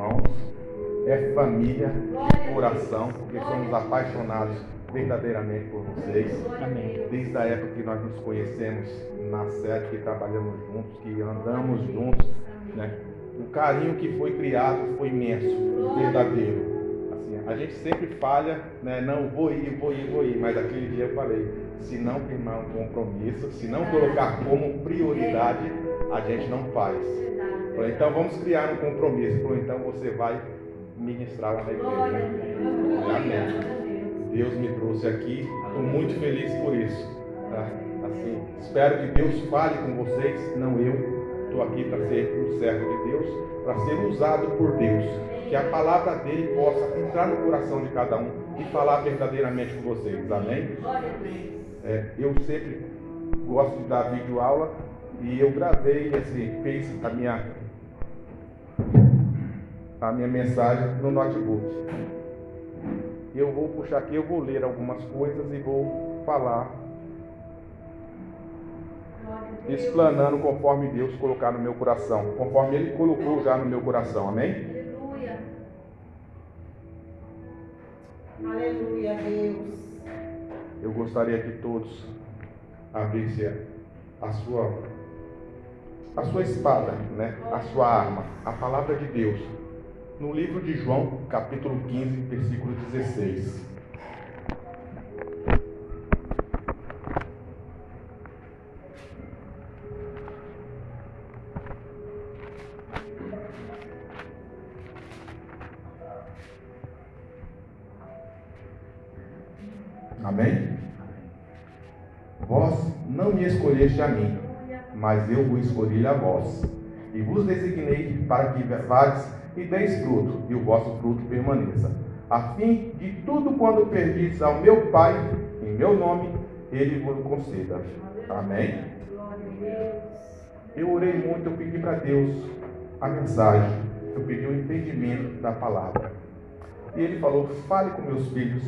irmãos, é família de coração, porque somos apaixonados verdadeiramente por vocês. Amém. Desde a época que nós nos conhecemos na sede, que trabalhamos juntos, que andamos juntos, né? O carinho que foi criado foi imenso, verdadeiro. Assim, a gente sempre falha, né? Não vou ir, vou ir, vou ir, mas aquele dia eu falei, se não firmar um compromisso, se não colocar como prioridade, a gente não faz. Falei, então vamos criar um compromisso. Falei, então você vai ministrar lá na igreja. Amém. Deus me trouxe aqui, estou muito feliz por isso. tá? Assim, espero que Deus fale com vocês, não eu. Estou aqui para ser um servo de Deus, para ser usado por Deus. Que a palavra dele possa entrar no coração de cada um e falar verdadeiramente com vocês. Amém? É, eu sempre gosto de dar vídeo aula e eu gravei esse, fez a minha a minha mensagem no notebook. Eu vou puxar aqui, eu vou ler algumas coisas e vou falar explanando conforme Deus colocar no meu coração, conforme Ele colocou já no meu coração, amém? Aleluia. Aleluia, Deus. Eu gostaria que todos abrissem a sua a sua espada, né? A sua arma, a palavra de Deus. No livro de João, capítulo 15, versículo 16. Amém? Vós não me escolheste a mim, mas eu vos escolhi a vós. E vos designei para que vades e deis fruto, e o vosso fruto permaneça. A fim de tudo quando perdis ao meu Pai, em meu nome, ele vos conceda. Amém? Eu orei muito, eu pedi para Deus a mensagem, eu pedi o entendimento da palavra. E ele falou: fale com meus filhos,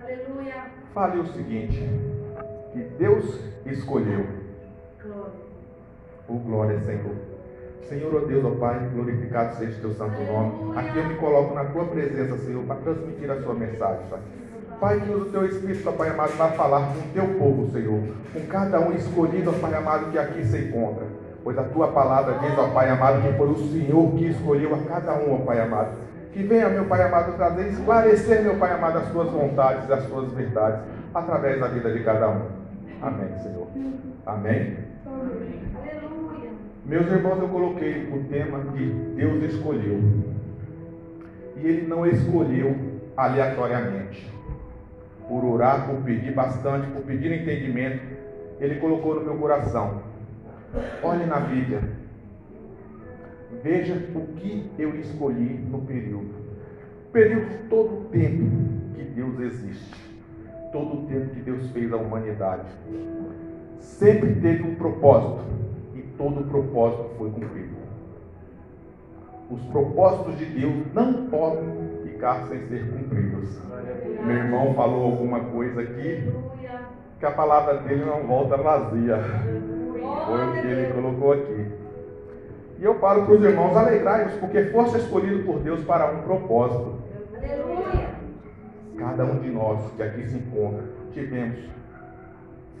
Aleluia. Fale o seguinte: que Deus escolheu. Glória. O glória, Senhor. Senhor, ó Deus, ó Pai, glorificado seja o teu santo nome. Aqui eu me coloco na tua presença, Senhor, para transmitir a sua mensagem, Pai. Pai, que usa o teu Espírito, ó Pai amado, para falar com o teu povo, Senhor. Com cada um escolhido, ó Pai amado, que aqui se encontra. Pois a tua palavra diz, ó Pai amado, que foi o Senhor que escolheu a cada um, ó Pai amado. Que venha, meu Pai amado, trazer, esclarecer, meu Pai amado, as tuas vontades, as tuas verdades, através da vida de cada um. Amém, Senhor. Amém. Meus irmãos, eu coloquei o tema de Deus escolheu. E Ele não escolheu aleatoriamente. Por orar, por pedir bastante, por pedir entendimento, Ele colocou no meu coração. Olhe na Bíblia. Veja o que eu escolhi no período. Período todo o tempo que Deus existe. Todo o tempo que Deus fez a humanidade. Sempre teve um propósito todo o propósito foi cumprido. Os propósitos de Deus não podem ficar sem ser cumpridos. Meu irmão falou alguma coisa aqui que a palavra dele não volta vazia. Foi o que ele colocou aqui. E eu falo para os irmãos, alegrai-vos, porque foste escolhido por Deus para um propósito. Cada um de nós que aqui se encontra, tivemos,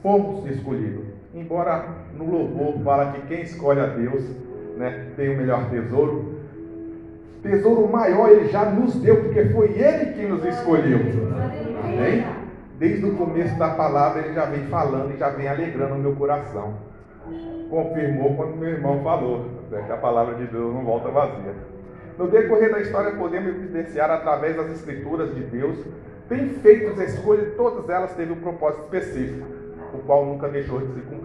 fomos escolhidos. Embora no louvor fala que quem escolhe a Deus né, tem o melhor tesouro, tesouro maior ele já nos deu, porque foi ele quem nos escolheu. Amém? Desde o começo da palavra ele já vem falando e já vem alegrando o meu coração. Confirmou quando meu irmão falou né, que a palavra de Deus não volta vazia. No decorrer da história podemos evidenciar através das escrituras de Deus, bem feitas escolhas, todas elas teve um propósito específico, o qual nunca deixou de ser cumprido.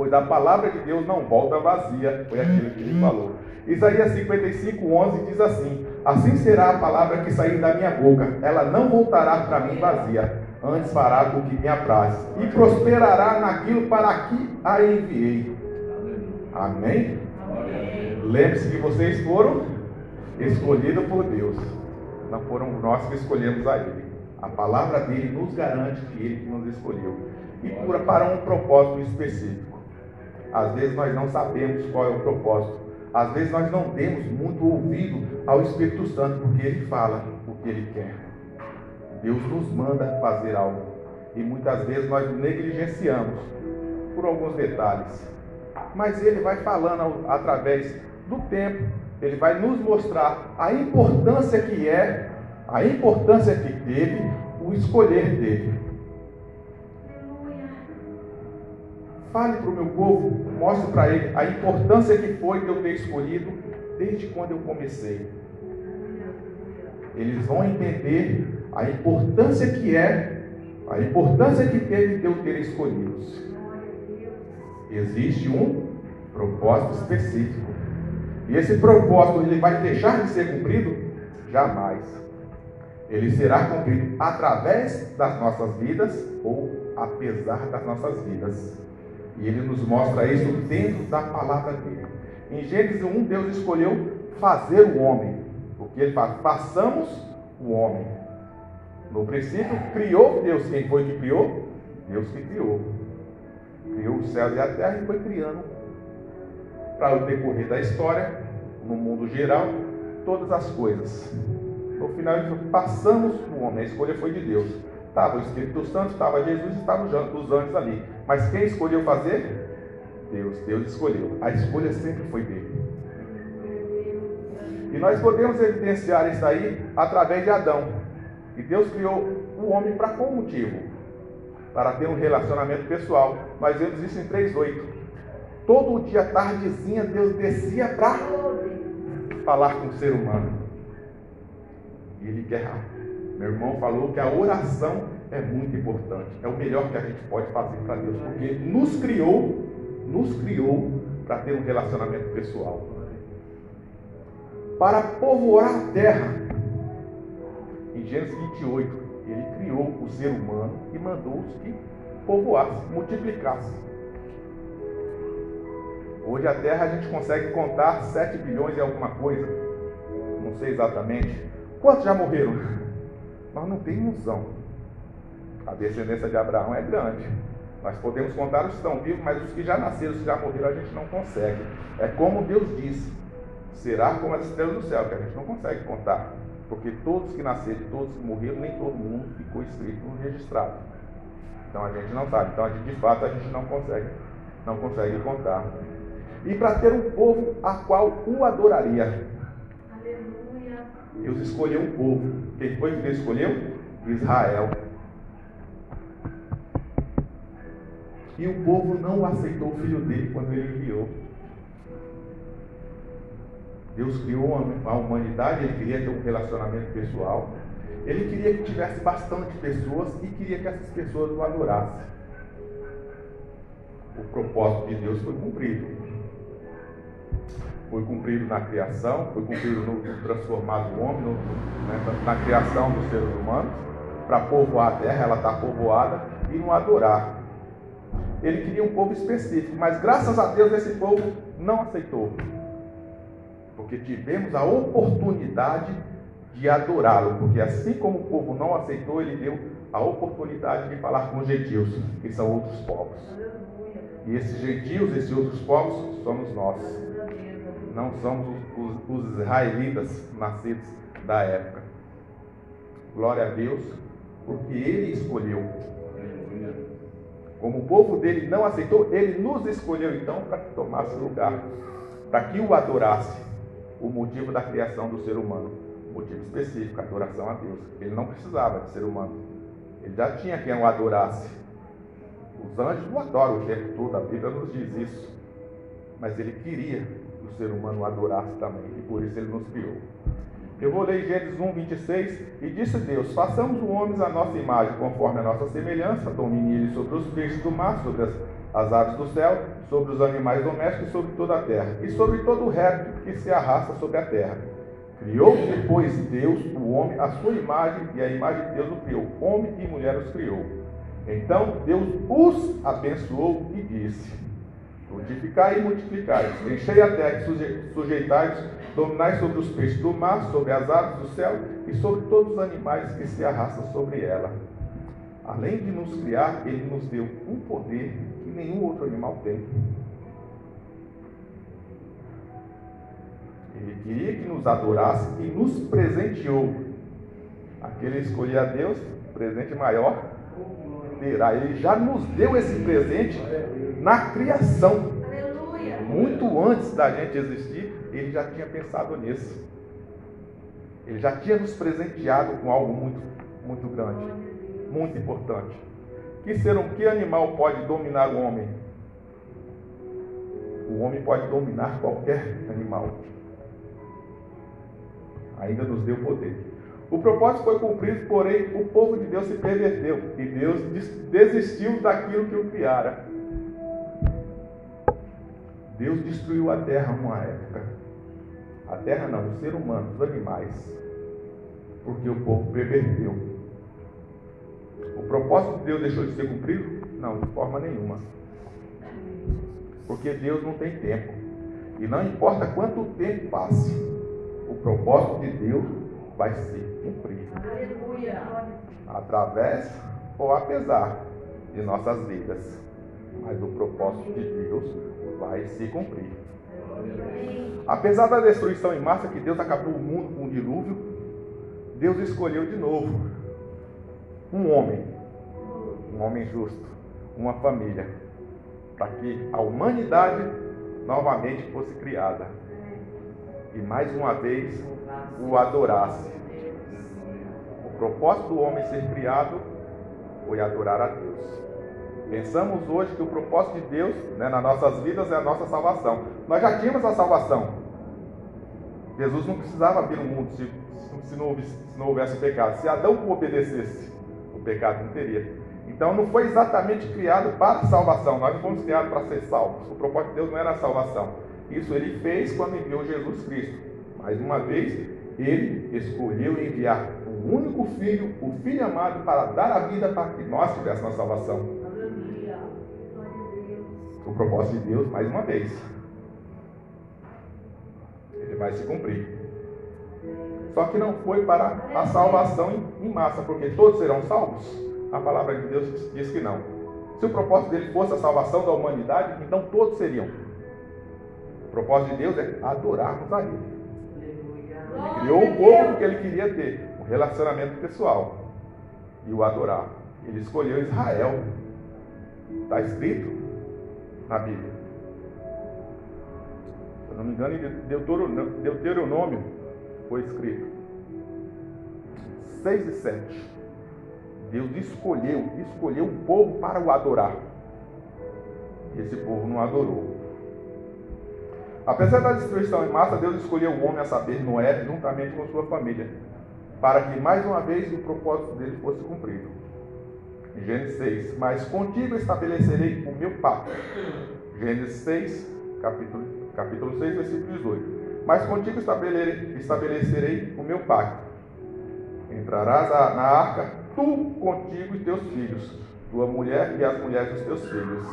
Pois a palavra de Deus não volta vazia, foi aquilo que ele falou. Isaías 55, 11 diz assim: Assim será a palavra que sair da minha boca, ela não voltará para mim vazia, antes fará o que me apraz, e prosperará naquilo para que a enviei. Amém? Lembre-se que vocês foram escolhidos por Deus, não foram nós que escolhemos a Ele. A palavra dele nos garante que Ele nos escolheu, e para um propósito específico. Às vezes nós não sabemos qual é o propósito, Às vezes nós não temos muito ouvido ao Espírito Santo, porque ele fala o que ele quer. Deus nos manda fazer algo. E muitas vezes nós negligenciamos por alguns detalhes. Mas ele vai falando através do tempo, ele vai nos mostrar a importância que é, a importância que teve o escolher dele. Fale para o meu povo, mostre para ele a importância que foi de eu ter escolhido desde quando eu comecei. Eles vão entender a importância que é, a importância que teve de eu ter Deus. Existe um propósito específico. E esse propósito ele vai deixar de ser cumprido? Jamais. Ele será cumprido através das nossas vidas ou apesar das nossas vidas. E ele nos mostra isso dentro da palavra dele. Em Gênesis 1, Deus escolheu fazer o homem. O que ele faz? Façamos o homem. No princípio, criou Deus. Quem foi que criou? Deus que criou. Criou os céus e a terra e foi criando. Para o decorrer da história, no mundo geral, todas as coisas. No final, ele falou, passamos o homem. A escolha foi de Deus. Estava o Espírito Santo, estava Jesus, estavam os anjos ali. Mas quem escolheu fazer? Deus. Deus escolheu. A escolha sempre foi dele. E nós podemos evidenciar isso aí através de Adão. E Deus criou o homem para qual motivo? Para ter um relacionamento pessoal. Mas vemos isso em 3,8. Todo dia, tardezinha, Deus descia para falar com o ser humano. E ele quer. Meu irmão falou que a oração é muito importante. É o melhor que a gente pode fazer para Deus, porque nos criou, nos criou para ter um relacionamento pessoal. Para povoar a terra. Em Gênesis 28, ele criou o ser humano e mandou-os que povoassem, multiplicassem. Hoje a Terra a gente consegue contar 7 bilhões e alguma coisa. Não sei exatamente. Quantos já morreram? Nós não temos noção. A descendência de Abraão é grande. Nós podemos contar os que estão vivos, mas os que já nasceram, os que já morreram, a gente não consegue. É como Deus disse: será como as estrelas do céu, que a gente não consegue contar. Porque todos que nasceram, todos que morreram, nem todo mundo ficou escrito no registrado. Então a gente não sabe. Então, de fato, a gente não consegue, não consegue contar e para ter um povo a qual o adoraria. Deus escolheu um povo. Quem foi que Deus escolheu? Israel. E o povo não aceitou o filho dele quando ele enviou. Deus criou a humanidade, ele queria ter um relacionamento pessoal. Ele queria que tivesse bastante pessoas e queria que essas pessoas o adorassem. O propósito de Deus foi cumprido foi cumprido na criação, foi cumprido no, no transformar do homem, no, né, na criação dos seres humanos, para povoar a terra, ela está povoada, e no adorar. Ele queria um povo específico, mas graças a Deus esse povo não aceitou. Porque tivemos a oportunidade de adorá-lo, porque assim como o povo não aceitou, ele deu a oportunidade de falar com os gentios, que são outros povos. E esses gentios, esses outros povos, somos nós não somos os, os, israelitas nascidos da época. Glória a Deus, porque Ele escolheu. Como o povo dele não aceitou, Ele nos escolheu então para que tomasse lugar, para que o adorasse. O motivo da criação do ser humano, motivo específico, adoração a Deus. Ele não precisava de ser humano, ele já tinha quem o adorasse. Os anjos o adoram o tempo todo, a Bíblia nos diz isso. Mas ele queria o ser humano adorasse também, e por isso ele nos criou. Eu vou ler Gênesis 1, 26, e disse Deus: Façamos o homem à nossa imagem, conforme a nossa semelhança, domine ele sobre os peixes do mar, sobre as, as aves do céu, sobre os animais domésticos e sobre toda a terra, e sobre todo o réptil que se arrasta sobre a terra. Criou depois Deus o homem à sua imagem, e a imagem de Deus o criou. Homem e mulher os criou. Então Deus os abençoou e disse: Frutificai e multiplicai, enchei a terra e sujeitai dominai sobre os peixes do mar, sobre as aves do céu e sobre todos os animais que se arrastam sobre ela. Além de nos criar, ele nos deu um poder que nenhum outro animal tem. Ele queria que nos adorasse e nos presenteou. Aquele escolher a Deus, presente maior terá. Ele já nos deu esse presente na criação. Aleluia. Muito antes da gente existir, ele já tinha pensado nisso. Ele já tinha nos presenteado com algo muito, muito grande, muito importante. Que ser um que animal pode dominar o homem? O homem pode dominar qualquer animal. Ainda nos deu poder. O propósito foi cumprido, porém o povo de Deus se perverteu e Deus desistiu daquilo que o criara. Deus destruiu a terra numa época. A terra não, o ser humano, os animais. Porque o povo perverteu. O propósito de Deus deixou de ser cumprido? Não, de forma nenhuma. Porque Deus não tem tempo. E não importa quanto tempo passe, o propósito de Deus vai se cumprir. Aleluia. Através ou apesar de nossas vidas. Mas o propósito de Deus vai se cumprir. Apesar da destruição em massa que Deus acabou o mundo com o dilúvio, Deus escolheu de novo um homem, um homem justo, uma família, para que a humanidade novamente fosse criada e mais uma vez o adorasse. O propósito do homem ser criado foi adorar a Deus. Pensamos hoje que o propósito de Deus né, nas nossas vidas é a nossa salvação. Nós já tínhamos a salvação. Jesus não precisava vir no mundo se, se, não, houvesse, se não houvesse pecado. Se Adão obedecesse, o pecado não teria. Então não foi exatamente criado para salvação. Nós não fomos criados para ser salvos. O propósito de Deus não era a salvação. Isso ele fez quando enviou Jesus Cristo. Mais uma vez, ele escolheu enviar o único filho, o filho amado, para dar a vida para que nós tivéssemos a salvação. O propósito de Deus, mais uma vez, ele vai se cumprir. Só que não foi para a salvação em- massa, porque todos serão salvos. A palavra de Deus diz que não. Se o propósito dele fosse a salvação da humanidade, então todos seriam. O propósito de Deus é adorarmos a Ele. Ele criou um povo porque ele queria ter um relacionamento pessoal e o adorar. Ele escolheu Israel. Está escrito na Bíblia. Se eu não me engano, em Deuteronômio, foi escrito 6 e 7. Deus escolheu, escolheu um povo para o adorar. Esse povo não adorou. Apesar da destruição em massa, Deus escolheu o homem a saber, Noé, juntamente com sua família, para que mais uma vez o propósito dele fosse cumprido. Gênesis 6, mas contigo estabelecerei o meu pacto. Gênesis 6, capítulo, capítulo 6, versículo 18. Mas contigo estabelecerei, estabelecerei o meu pacto. Entrarás na arca, tu contigo e teus filhos, tua mulher e as mulheres dos teus filhos.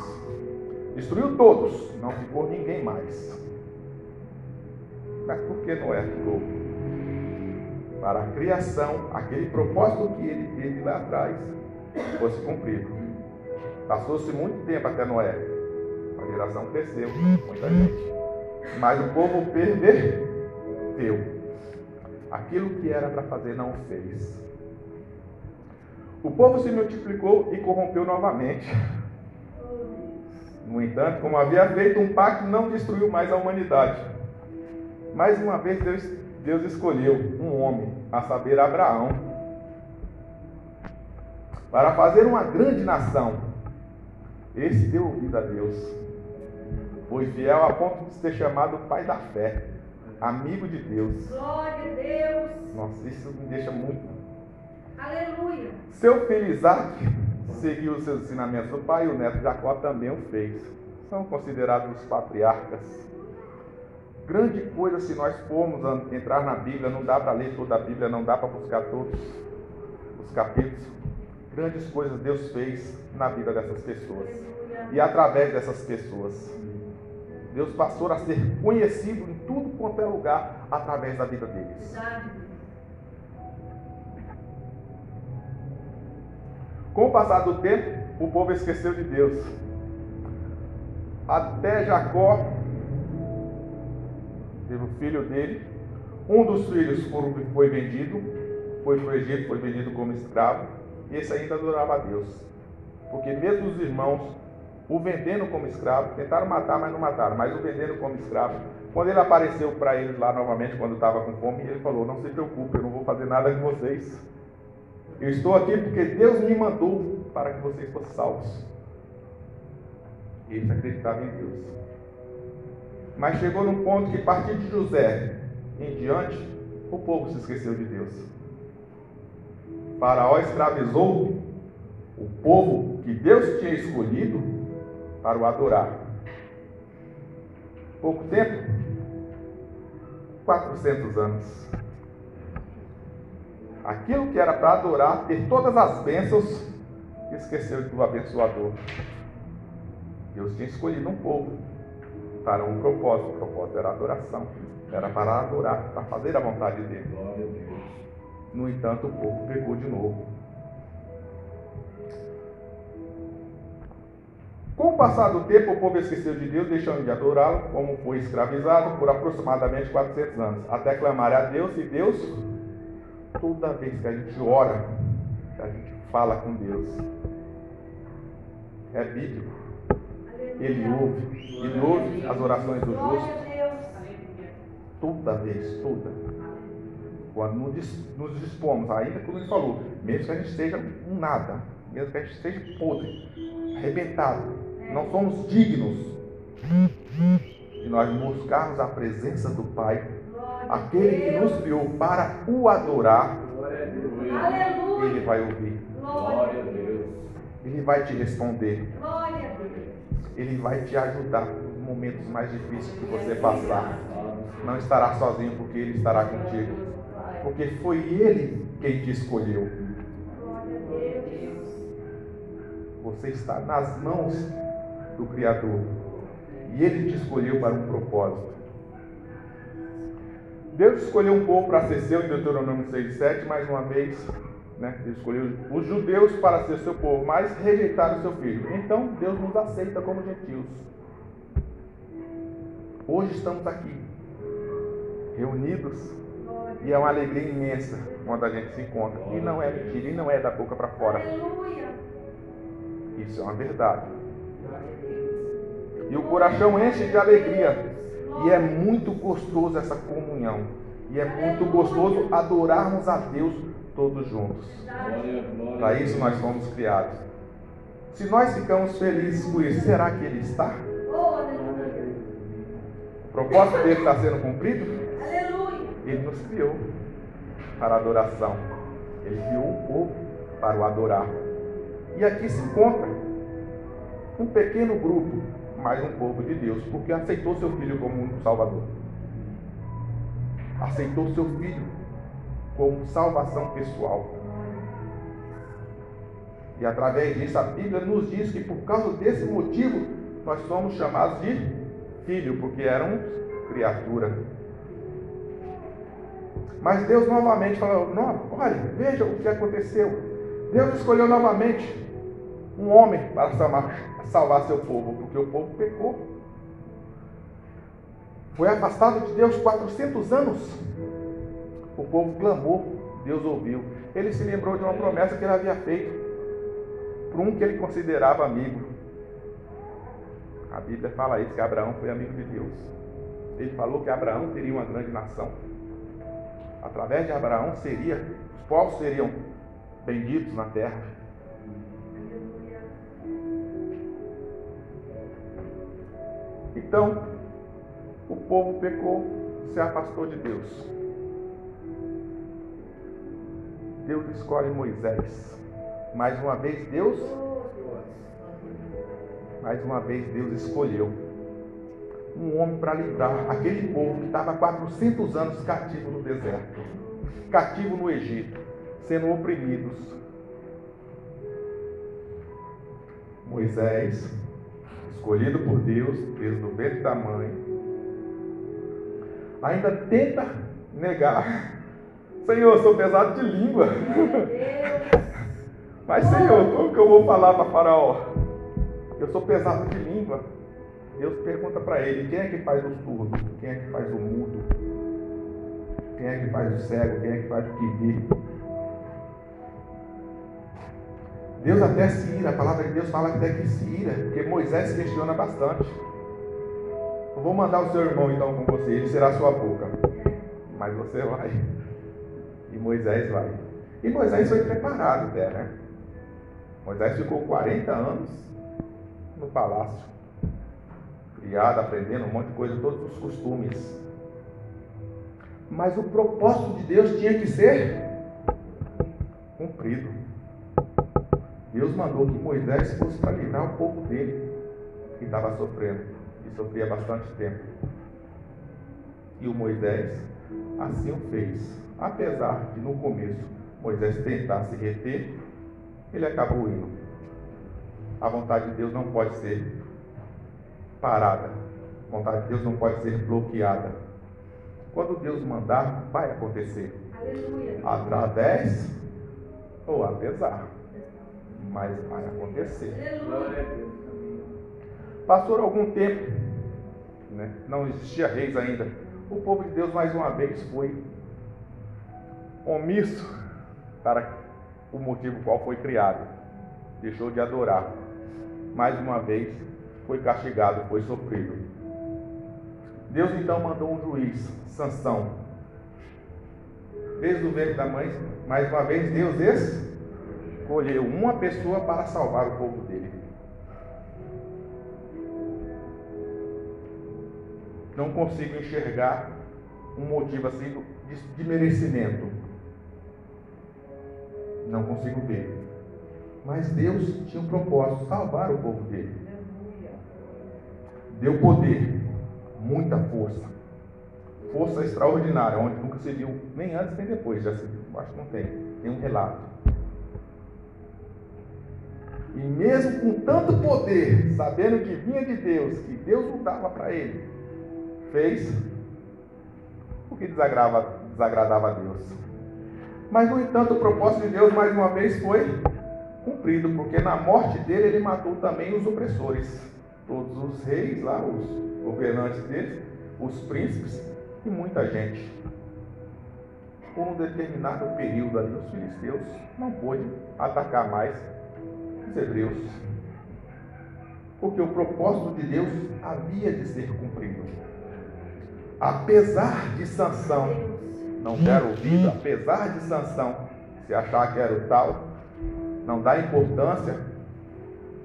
Destruiu todos, não ficou ninguém mais. Mas por que Noé ficou? Para a criação, aquele propósito que ele teve lá atrás fosse cumprido. Passou-se muito tempo até Noé. A geração cresceu, muita gente. Mas o povo perverteu. Aquilo que era para fazer não fez. O povo se multiplicou e corrompeu novamente. No entanto, como havia feito um pacto, não destruiu mais a humanidade. Mais uma vez, Deus, Deus escolheu um homem, a saber, Abraão, para fazer uma grande nação. Esse deu ouvido a Deus. Foi fiel a ponto de ser chamado pai da fé, amigo de Deus. Glória a Deus. Nossa, isso me deixa muito. Aleluia. Seu filho Isaac seguiu os seus ensinamentos do pai e o neto Jacó também o fez. São considerados os patriarcas. Grande coisa se nós formos entrar na Bíblia, não dá para ler toda a Bíblia, não dá para buscar todos os capítulos. Grandes coisas Deus fez na vida dessas pessoas e através dessas pessoas. Deus passou a ser conhecido em tudo quanto é lugar através da vida deles. Com o passar do tempo, o povo esqueceu de Deus. Até Jacó teve o filho dele. Um dos filhos foi vendido, foi para o Egito, foi vendido como escravo. Esse ainda adorava a Deus. Porque mesmo os irmãos o vendendo como escravo, tentaram matar, mas não mataram, mas o vendendo como escravo. Quando ele apareceu para eles lá novamente, quando estava com fome, ele falou: Não se preocupe, eu não vou fazer nada com vocês. Eu estou aqui porque Deus me mandou para que vocês fossem salvos. Eles acreditavam em Deus. Mas chegou num ponto que, a partir de José em diante, o povo se esqueceu de Deus. Faraó escravizou o povo que Deus tinha escolhido para o adorar. Pouco tempo, 400 anos. Aquilo que era para adorar, ter todas as bênçãos, esqueceu do abençoador. Deus tinha escolhido um povo para um propósito. O propósito era a adoração. Era para adorar, para fazer a vontade dele. No entanto, o povo pegou de novo. Com o passar do tempo, o povo esqueceu de Deus, deixando de adorá-lo, como foi escravizado por aproximadamente 400 anos, até clamar a Deus e Deus, toda vez que a gente ora, que a gente fala com Deus, é bíblico. Ele ouve, ele ouve as orações do justo. Toda vez, toda. Quando nos dispomos, ainda como ele falou, mesmo que a gente esteja um nada, mesmo que a gente esteja podre, arrebentado, não somos dignos de nós buscarmos a presença do Pai, aquele que nos criou para o adorar. Ele vai ouvir. Ele vai te responder. Ele vai te ajudar nos momentos mais difíceis que você passar. Não estará sozinho, porque Ele estará contigo. Porque foi Ele quem te escolheu. Você está nas mãos do Criador. E Ele te escolheu para um propósito. Deus escolheu um povo para ser seu em Deuteronômio 6, 7, mais uma vez. Né? Ele escolheu os judeus para ser seu povo, mas rejeitaram seu filho. Então Deus nos aceita como gentios. Hoje estamos aqui, reunidos, e é uma alegria imensa quando a gente se encontra. E não é mentira, e não é da boca para fora. Isso é uma verdade. E o coração enche de alegria. E é muito gostoso essa comunhão. E é muito gostoso adorarmos a Deus todos juntos. Para isso nós fomos criados. Se nós ficamos felizes com isso, será que Ele está? O propósito dele está sendo cumprido? Ele nos criou para a adoração. Ele criou o povo para o adorar. E aqui se encontra um pequeno grupo mais um povo de Deus, porque aceitou seu filho como um salvador. Aceitou seu filho como salvação pessoal. E através disso a Bíblia nos diz que por causa desse motivo nós somos chamados de filho, porque éramos criatura. Mas Deus novamente falou: não, olha, veja o que aconteceu. Deus escolheu novamente um homem para salvar, salvar seu povo, porque o povo pecou. Foi afastado de Deus 400 anos. O povo clamou, Deus ouviu. Ele se lembrou de uma promessa que ele havia feito para um que ele considerava amigo. A Bíblia fala isso, que Abraão foi amigo de Deus. Ele falou que Abraão teria uma grande nação. Através de Abraão seria, os povos seriam benditos na terra. Então, o povo pecou, se afastou de Deus. Deus escolhe Moisés. Mais uma vez, Deus. Mais uma vez, Deus escolheu um homem para livrar aquele povo que estava 400 anos cativo no deserto, cativo no Egito, sendo oprimidos. Moisés escolhido por Deus desde o ventre da mãe, ainda tenta negar. Senhor, sou pesado de língua. Mas, Senhor, como que eu vou falar para Faraó? Eu sou pesado de língua. Deus pergunta para ele: quem é que faz os surdos? Quem é que faz o mudo? Quem é que faz o cego? Quem é que faz o que vê? Deus até se ira, a palavra de Deus fala até que se ira, porque Moisés questiona bastante. Eu vou mandar o seu irmão então com você, ele será sua boca. Mas você vai. E Moisés vai. E Moisés foi preparado até, né? Moisés ficou 40 anos no palácio, criado, aprendendo um monte de coisa, todos os costumes. Mas o propósito de Deus tinha que ser cumprido. Deus mandou que Moisés fosse para livrar o povo dele, que estava sofrendo, e sofria bastante tempo. E o Moisés assim o fez. Apesar de no começo Moisés tentar se reter, ele acabou indo. A vontade de Deus não pode ser parada. A vontade de Deus não pode ser bloqueada. Quando Deus mandar, vai acontecer. Aleluia. Através ou apesar. Mas vai acontecer. Aleluia. Passou algum tempo, né? não existia reis ainda. O povo de Deus mais uma vez foi omisso para o motivo qual foi criado. Deixou de adorar. Mais uma vez foi castigado, foi sofrido. Deus então mandou um juiz, Sansão. Desde o ventre da mãe, mais uma vez Deus escolheu uma pessoa para salvar o povo dele. Não consigo enxergar um motivo assim de, merecimento. Não consigo ver. Mas Deus tinha um propósito, salvar o povo dele. Deu poder, muita força. Força extraordinária, onde nunca se viu, nem antes nem depois, já se viu, acho que não tem, tem um relato. E mesmo com tanto poder, sabendo que vinha de Deus, que Deus não dava para ele, fez o que desagradava, desagradava a Deus. Mas, no entanto, o propósito de Deus, mais uma vez, foi cumprido, porque na morte dele, ele matou também os opressores, todos os reis lá, os governantes deles, os príncipes e muita gente. Por um determinado período ali, os filisteus não pôde atacar mais os hebreus, porque o propósito de Deus havia de ser cumprido. Apesar de Sansão não der ouvido, apesar de Sansão se achar que era o tal, não dá importância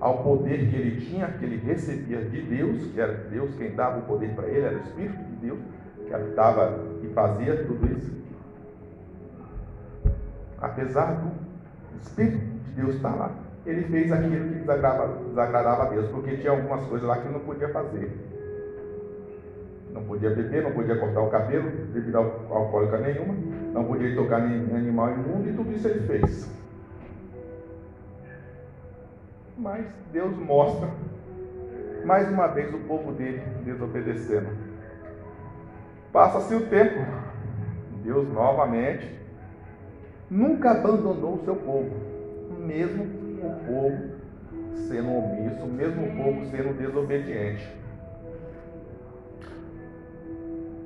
ao poder que ele tinha, que ele recebia de Deus, que era Deus quem dava o poder para ele, era o Espírito de Deus que habitava e fazia tudo isso. Apesar do Espírito de Deus estar lá, ele fez aquilo que desagradava, desagradava a Deus, porque tinha algumas coisas lá que ele não podia fazer. Não podia beber, não podia cortar o cabelo, bebida alcoólica nenhuma, não podia tocar em animal imundo e tudo isso ele fez. Mas Deus mostra mais uma vez o povo dele desobedecendo. Passa-se o tempo, Deus novamente nunca abandonou o seu povo, mesmo o povo sendo omisso, mesmo o povo sendo desobediente.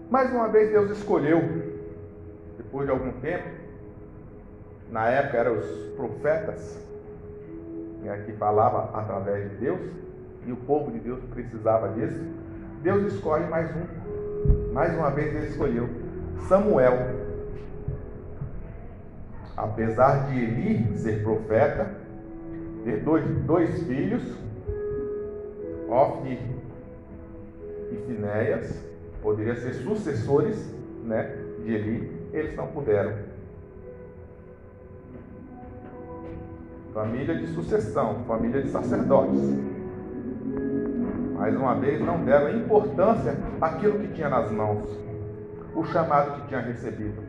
Mais uma vez Deus escolheu, depois de algum tempo, na época eram os profetas, né, que falava através de Deus, e o povo de Deus precisava disso. Deus escolhe mais um. Mais uma vez ele escolheu Samuel. Apesar de Eli ser profeta, ter dois, dois filhos, Ofni e Finéias, poderiam ser sucessores né, de Eli, eles não puderam. Família de sucessão, família de sacerdotes. Mais uma vez, não deram importância àquilo que tinha nas mãos, o chamado que tinha recebido.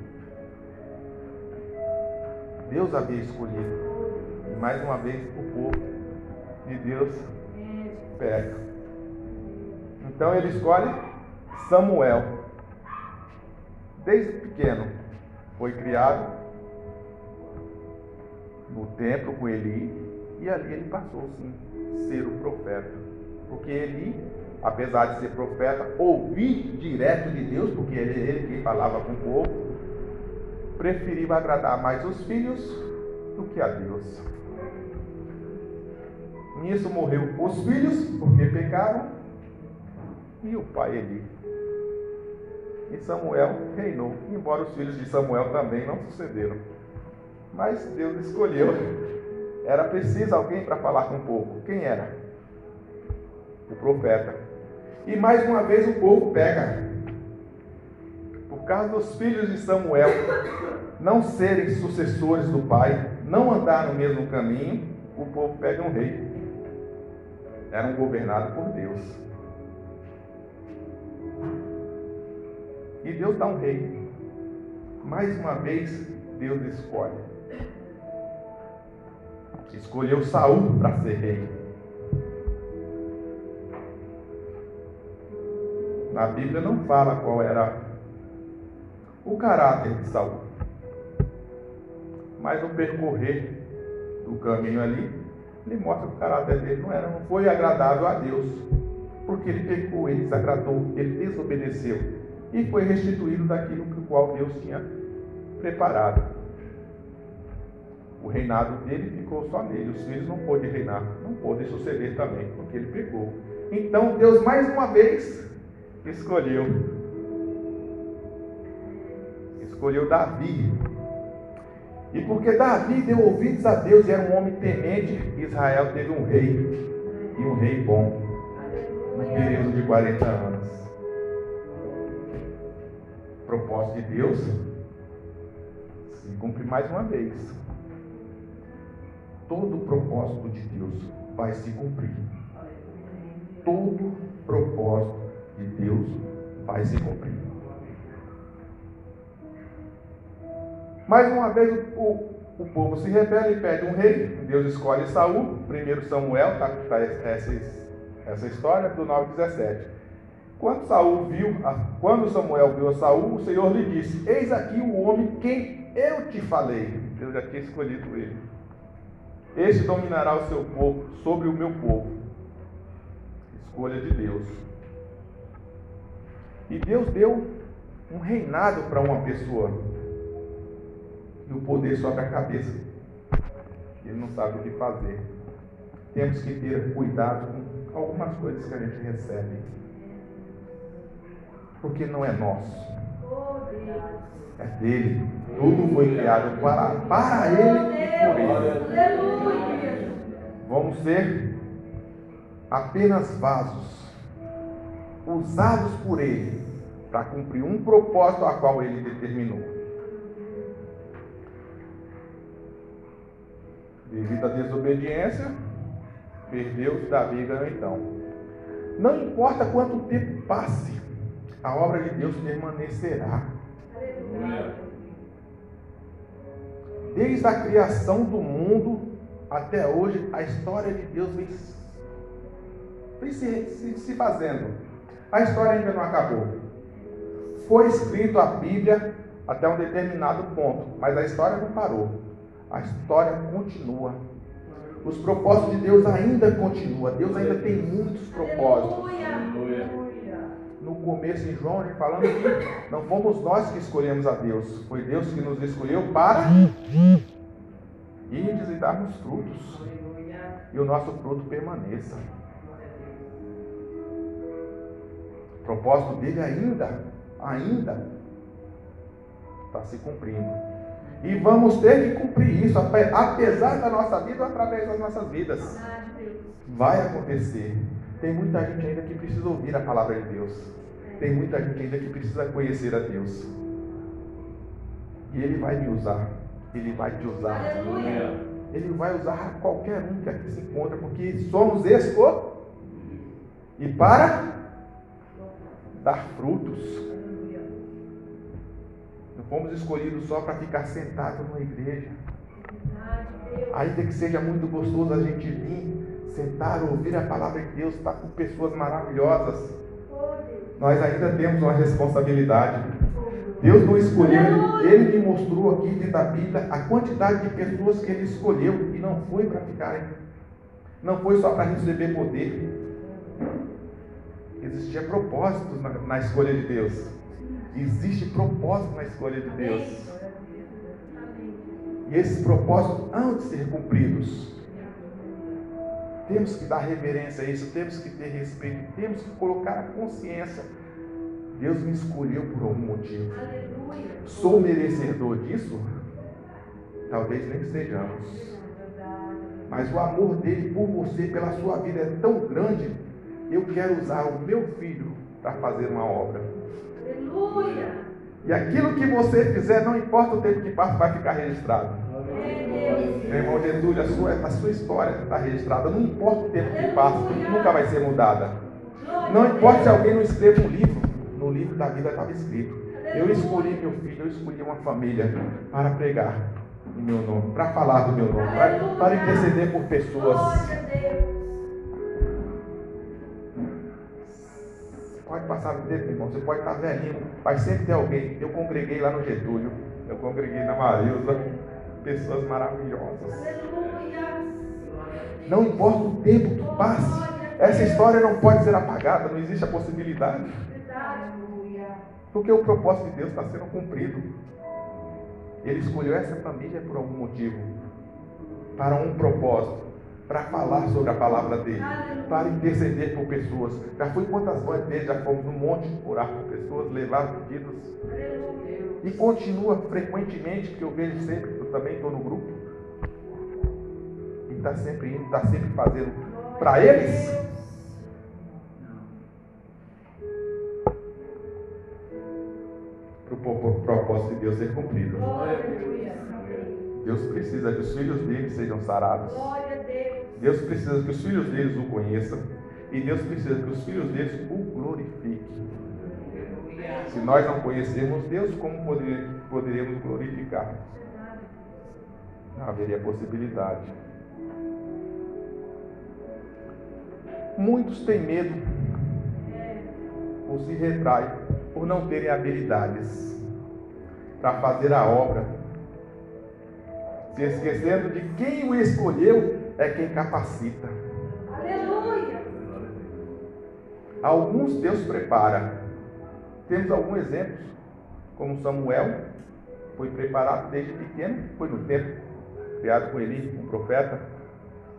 Deus havia escolhido. E mais uma vez, o povo de Deus peca. Então ele escolhe Samuel. Desde pequeno foi criado no templo com Eli e ali ele passou sim ser o profeta, porque Eli apesar de ser profeta, ouvir direto de Deus, porque ele, ele que falava com o povo, preferiu agradar mais os filhos do que a Deus. Nisso morreu os filhos, porque pecaram, e o pai Eli. E Samuel reinou, embora os filhos de Samuel também não sucederam. Mas Deus escolheu. Era preciso alguém para falar com o povo. Quem era? O profeta. E mais uma vez o povo pega. Por causa dos filhos de Samuel não serem sucessores do pai, não andar no mesmo caminho, o povo pega um rei. Eram governados por Deus. E Deus dá um rei. Mais uma vez, Deus escolhe. Escolheu Saul para ser rei. Na Bíblia não fala qual era o caráter de Saul. Mas no percorrer do caminho ali, ele mostra que o caráter dele não era, não foi agradável a Deus. Porque ele pecou, ele desagradou, ele desobedeceu e foi restituído daquilo que o qual Deus tinha preparado. O reinado dele ficou só nele, os filhos não pôde reinar, não pôde suceder também, porque ele pecou. Então Deus mais uma vez escolheu. Escolheu Davi. E porque Davi deu ouvidos a Deus e era um homem temente, Israel teve um rei. E um rei bom. No período de 40 anos. Propósito de Deus se cumpre mais uma vez. Todo o propósito de Deus vai se cumprir. Todo propósito de Deus vai se cumprir. Mais uma vez o, o povo se rebela e pede um rei. Deus escolhe Saul. Primeiro Samuel, está tá essa, essa história do 9,17. Quando Saul viu, quando Samuel viu a Saul, o Senhor lhe disse: Eis aqui o homem quem eu te falei. Deus já tinha escolhido ele. Este dominará o seu povo sobre o meu povo. Escolha de Deus. E Deus deu um reinado para uma pessoa. E o poder sobre a cabeça. Ele não sabe o que fazer. Temos que ter cuidado com algumas coisas que a gente recebe. Porque não é nosso. É dele. Tudo foi criado para, para ele e por ele. Vamos ser apenas vasos usados por ele para cumprir um propósito a qual ele determinou. Devido à desobediência, perdeu Davi ganhou então. Não importa quanto tempo passe, a obra de Deus permanecerá. Desde a criação do mundo até hoje, a história de Deus vem, vem se, se, se fazendo. A história ainda não acabou. Foi escrito a Bíblia até um determinado ponto, mas a história não parou. A história continua. Os propósitos de Deus ainda continuam. Deus ainda tem muitos propósitos. No começo em João, ele falando que não fomos nós que escolhemos a Deus, foi Deus que nos escolheu para irmos e darmos frutos. E o nosso fruto permaneça. O propósito dele ainda, ainda está se cumprindo. E vamos ter que cumprir isso, apesar da nossa vida ou através das nossas vidas. Vai acontecer. Tem muita gente ainda que precisa ouvir a palavra de Deus. Tem muita gente ainda que precisa conhecer a Deus. E Ele vai me usar. Ele vai te usar. Ele vai usar qualquer um que aqui se encontra, porque somos escolhidos. E para dar frutos. Não fomos escolhidos só para ficar sentados numa igreja. Ainda que seja muito gostoso a gente vir, sentar, ouvir a palavra de Deus, estar com pessoas maravilhosas. Nós ainda temos uma responsabilidade. Deus não escolheu, Ele me mostrou aqui dentro da Bíblia a quantidade de pessoas que Ele escolheu e não foi para ficarem. Não foi só para receber poder. existia propósito na, na escolha de Deus. Existe propósito na escolha de Deus. E esses propósitos hão de ser cumpridos. Temos que dar reverência a isso, temos que ter respeito, temos que colocar a consciência. Deus me escolheu por algum motivo. Aleluia. Sou merecedor disso? Talvez nem sejamos. Mas o amor dele por você, pela sua vida é tão grande, eu quero usar o meu filho para fazer uma obra. Aleluia. E aquilo que você fizer, não importa o tempo que passa, vai ficar registrado. É. Meu irmão Getúlio, a sua, a sua história está registrada. Não importa o tempo que passa, nunca vai ser mudada. Não importa se alguém não escreva um livro, no livro da vida estava escrito. Eu escolhi meu filho, eu escolhi uma família para pregar em meu nome, para falar do meu nome, para, para interceder por pessoas. Pode passar o tempo, irmão, você pode estar velhinho, vai sempre ter alguém. Eu congreguei lá no Getúlio, eu congreguei na Marilza, pessoas maravilhosas. Não importa o tempo que passe, essa história não pode ser apagada, não existe a possibilidade. Porque o propósito de Deus está sendo cumprido. Ele escolheu essa família por algum motivo, para um propósito, para falar sobre a palavra dele, para interceder por pessoas. Já fui quantas vezes, já fomos um monte orar por pessoas, levar pedidos. E continua frequentemente, que eu vejo sempre, eu também estou no grupo. E está sempre indo, está sempre fazendo para eles. Para o propósito de Deus ser cumprido. Deus precisa que os filhos dele sejam sarados. Deus precisa que os filhos deles o conheçam. E Deus precisa que os filhos deles o glorifiquem. Se nós não conhecermos Deus, como poder- poderíamos glorificar? Não haveria possibilidade. Muitos têm medo ou se retraem por não terem habilidades para fazer a obra, se esquecendo de quem o escolheu é quem capacita. Aleluia. Alguns Deus prepara. Temos alguns exemplos, como Samuel, foi preparado desde pequeno, foi no tempo, criado com Eli, um profeta.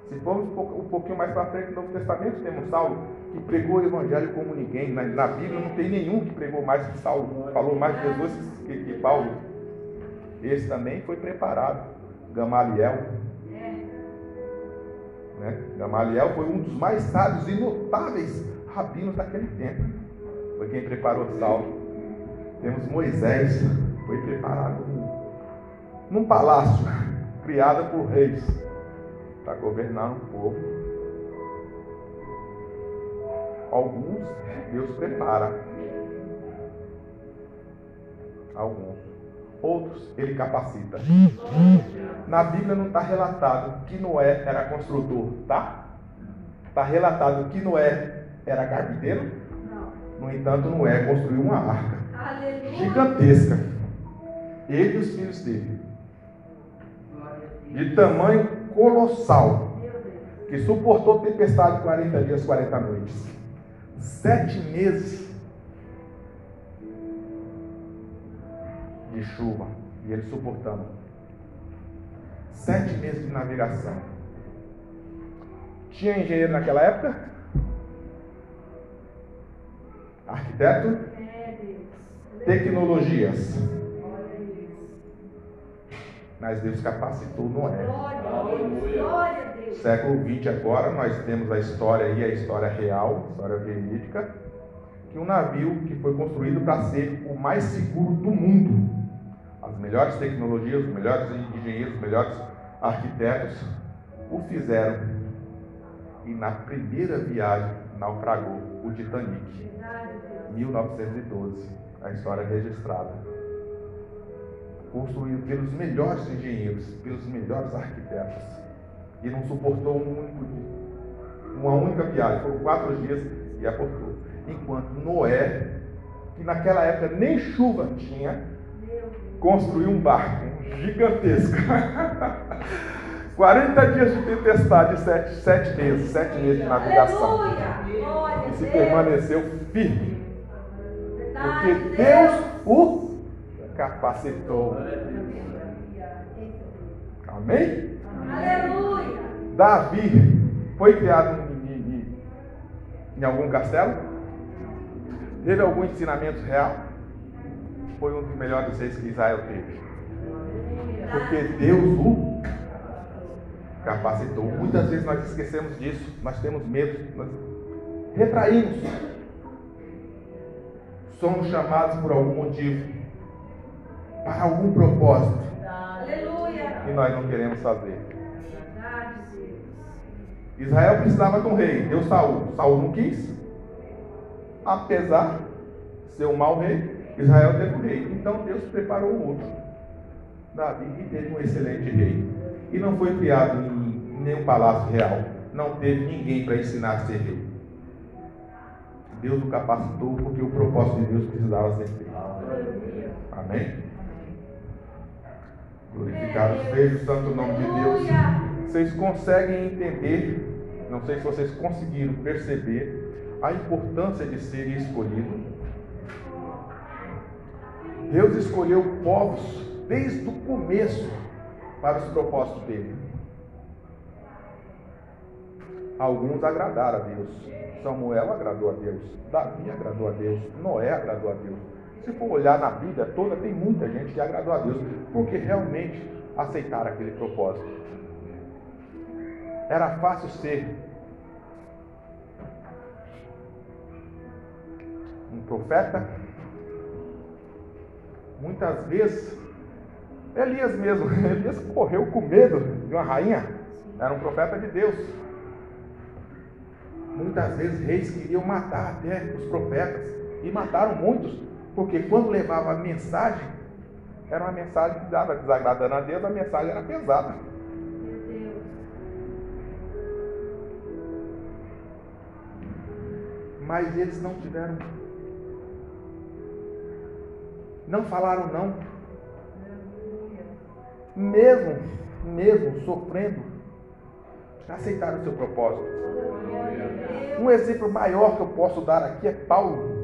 Se formos um um pouquinho mais para frente no Novo Testamento, temos Saulo, que pregou o Evangelho como ninguém. Na, na Bíblia não tem nenhum que pregou mais que Saulo, falou mais de Jesus que, que Paulo. Esse também foi preparado. Gamaliel. Né? Gamaliel foi um dos mais sábios e notáveis rabinos daquele tempo. Foi quem preparou Saulo. Temos Moisés, foi preparado num palácio, criado por reis, para governar um povo. Alguns Deus prepara. Alguns. Outros ele capacita. Na Bíblia não está relatado que Noé era construtor, tá? Está relatado que Noé era carpinteiro. No entanto, Noé construiu uma arca Aleluia. gigantesca. Ele e os filhos dele. De tamanho colossal. Que suportou tempestade 40 dias, 40 noites. Sete meses de chuva. E ele suportando. Sete meses de navegação. Tinha engenheiro naquela época? Arquiteto? Tecnologias. Mas Deus capacitou Noé. Século XX agora, nós temos a história aí, a história real, a história verídica, que um navio que foi construído para ser o mais seguro do mundo. As melhores tecnologias, os melhores engenheiros, os melhores arquitetos o fizeram. E na primeira viagem naufragou o Titanic. Verdade, Deus. 1912, a história registrada. Construído pelos melhores engenheiros, pelos melhores arquitetos. E não suportou um único dia. Uma única viagem, foram quatro dias e aportou. Enquanto Noé, que naquela época nem chuva tinha, construiu um barco gigantesco. 40 dias de tempestade, sete, sete meses, sete meses de navegação. E se permaneceu firme. Porque Verdade, Deus o capacitou. Amém? Aleluia. Davi foi criado em, em- em algum castelo? Teve algum ensinamento real? Foi um dos melhores reis que Israel teve. Porque Deus o capacitou. Muitas vezes nós esquecemos disso, nós temos medo, nós retraímos. Somos chamados por algum motivo, para algum propósito, Aleluia. e nós não queremos fazer. Israel precisava de um rei, deu Saul. Saul não quis. Apesar de ser um mau rei, Israel teve um rei. Então Deus preparou um outro. Davi e teve um excelente rei. E não foi criado em nenhum palácio real. Não teve ninguém para ensinar a ser rei. Deus o capacitou porque o propósito de Deus precisava ser feito. Amém? Glorificado seja o santo nome de Deus. Vocês conseguem entender, não sei se vocês conseguiram perceber a importância de ser escolhido. Deus escolheu povos desde o começo para os propósitos dele. Alguns agradaram a Deus. Samuel agradou a Deus. Davi agradou a Deus. Noé agradou a Deus. Se for olhar na Bíblia toda, tem muita gente que agradou a Deus, porque realmente aceitaram aquele propósito. Era fácil ser um profeta. Muitas vezes, Elias mesmo, Elias correu com medo de uma rainha. Era um profeta de Deus. Muitas vezes reis queriam matar até os profetas e mataram muitos, porque quando levava a mensagem, era uma mensagem que estava desagradando a Deus, a mensagem era pesada. Mas eles não tiveram. Não falaram não. Mesmo, mesmo sofrendo, aceitaram o seu propósito. Um exemplo maior que eu posso dar aqui é Paulo.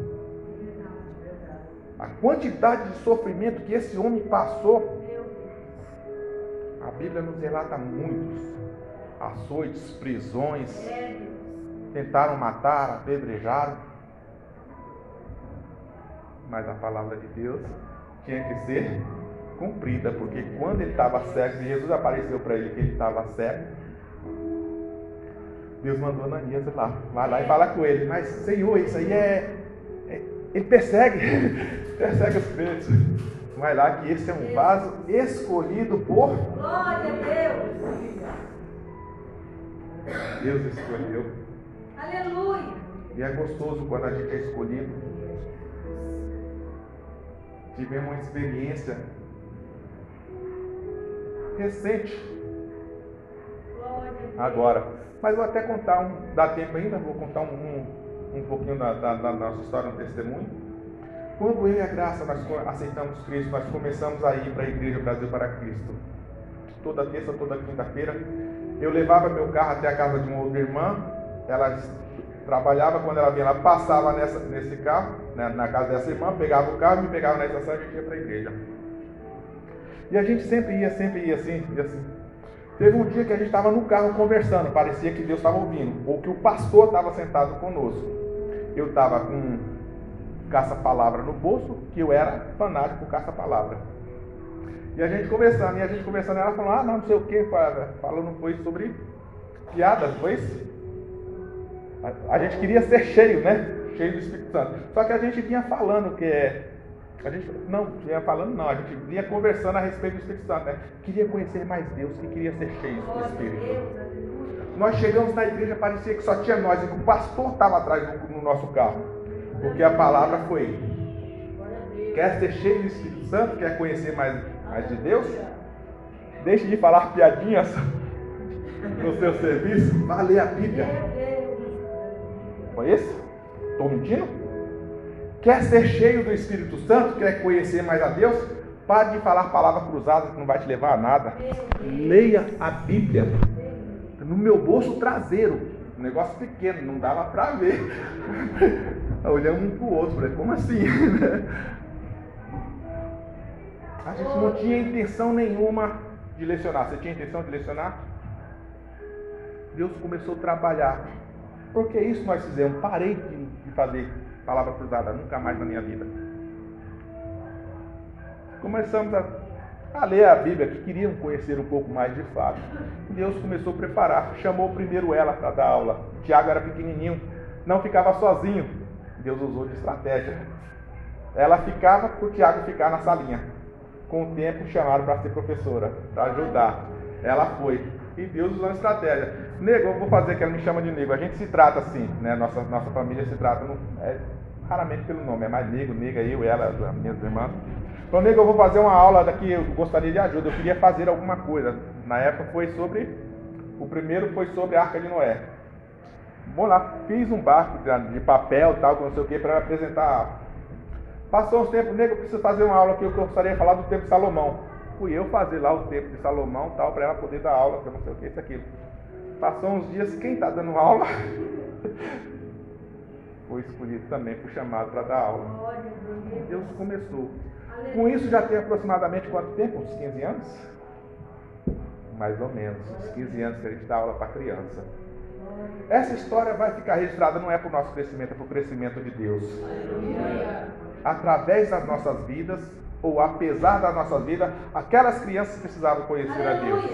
A quantidade de sofrimento que esse homem passou, a Bíblia nos relata muitos açoites, prisões, tentaram matar, apedrejaram. Mas a palavra de Deus tinha que ser cumprida, porque quando ele estava cego, e Jesus apareceu para ele que ele estava cego, Deus mandou Ananias ir lá, vai lá e fala com ele, mas Senhor, isso aí é. é- ele persegue, persegue os crentes. Vai lá que esse é um vaso escolhido por Glória a Deus. Deus escolheu. Aleluia. E é gostoso quando a gente é escolhido. Tivemos uma experiência recente, agora. Mas vou até contar um. Dá tempo ainda? Vou contar um, um, um pouquinho da, da- da nossa história, um testemunho. Quando eu e a Graça nós aceitamos Cristo, nós começamos a ir para a Igreja Brasil para Cristo. Toda terça, toda quinta-feira, eu levava meu carro até a casa de uma outra irmã. Ela trabalhava, quando ela vinha lá, passava nessa, nesse carro, né, na casa dessa irmã, pegava o carro, me pegava na estação e ia para a igreja. E a gente sempre ia, sempre ia assim, ia assim. Teve um dia que a gente estava no carro conversando, parecia que Deus estava ouvindo, ou que o pastor estava sentado conosco. Eu estava com caça-palavra no bolso, que eu era fanático por caça-palavra. E a gente conversando, e a gente conversando, ela falou, ah, não, não sei o que, falando foi sobre piadas, foi isso? A, a gente queria ser cheio, né? Cheio do Espírito Santo. Só que a gente vinha falando que é. A gente não vinha falando, não, a gente vinha conversando a respeito do Espírito Santo, né? Queria conhecer mais Deus, que queria ser cheio do Espírito. Nós chegamos na igreja, parecia que só tinha nós, e que o pastor estava atrás do- no nosso carro. Porque a palavra foi: quer ser cheio do Espírito Santo, quer conhecer mais, mais de Deus? Deixe de falar piadinhas no seu serviço, vá ler a Bíblia. Foi esse? Estou mentindo? Quer ser cheio do Espírito Santo? Quer conhecer mais a Deus? Pare de falar palavra cruzada que não vai te levar a nada. Leia a Bíblia no meu bolso traseiro. negócio pequeno, não dava para ver. Olhamos um para o outro, falei, como assim? A gente não tinha intenção nenhuma de lecionar. Você tinha intenção de lecionar? Deus começou a trabalhar. Porque isso nós fizemos. Parei de fazer palavra cruzada, nunca mais na minha vida. Começamos a, a ler a Bíblia, que queriam conhecer um pouco mais de fato. Deus começou a preparar, chamou primeiro ela para dar aula. Tiago era pequenininho, não ficava sozinho. Deus usou de estratégia. Ela ficava para o Tiago ficar na salinha. Com o tempo chamaram para ser professora, para ajudar. Ela foi. E Deus usou a estratégia. Nego, eu vou fazer que ela me chama de nego. A gente se trata assim, né? Nossa, nossa família se trata no, é, raramente pelo nome, é mais nego, nega, eu, ela, as minhas irmãs. Então, nego, eu vou fazer uma aula daqui, eu gostaria de ajuda, eu queria fazer alguma coisa. Na época foi sobre, o primeiro foi sobre a Arca de Noé. Vamos lá, fiz um barco de papel, tal, não sei o que, para apresentar. Passou uns tempos, nego, eu preciso fazer uma aula que eu gostaria de falar do tempo de Salomão. Fui eu fazer lá o tempo de Salomão, tal, para ela poder dar aula, que não sei o que, isso aquilo. Passou uns dias, quem está dando aula foi escolhido também, foi chamado para dar aula. Deus começou. Com isso já tem aproximadamente quanto tempo? Uns 15 anos? Mais ou menos, uns 15 anos que a gente dá aula para criança. Essa história vai ficar registrada, não é para o nosso crescimento, é para o crescimento de Deus. Através das nossas vidas, ou apesar das nossas vidas, aquelas crianças precisavam conhecer a Deus.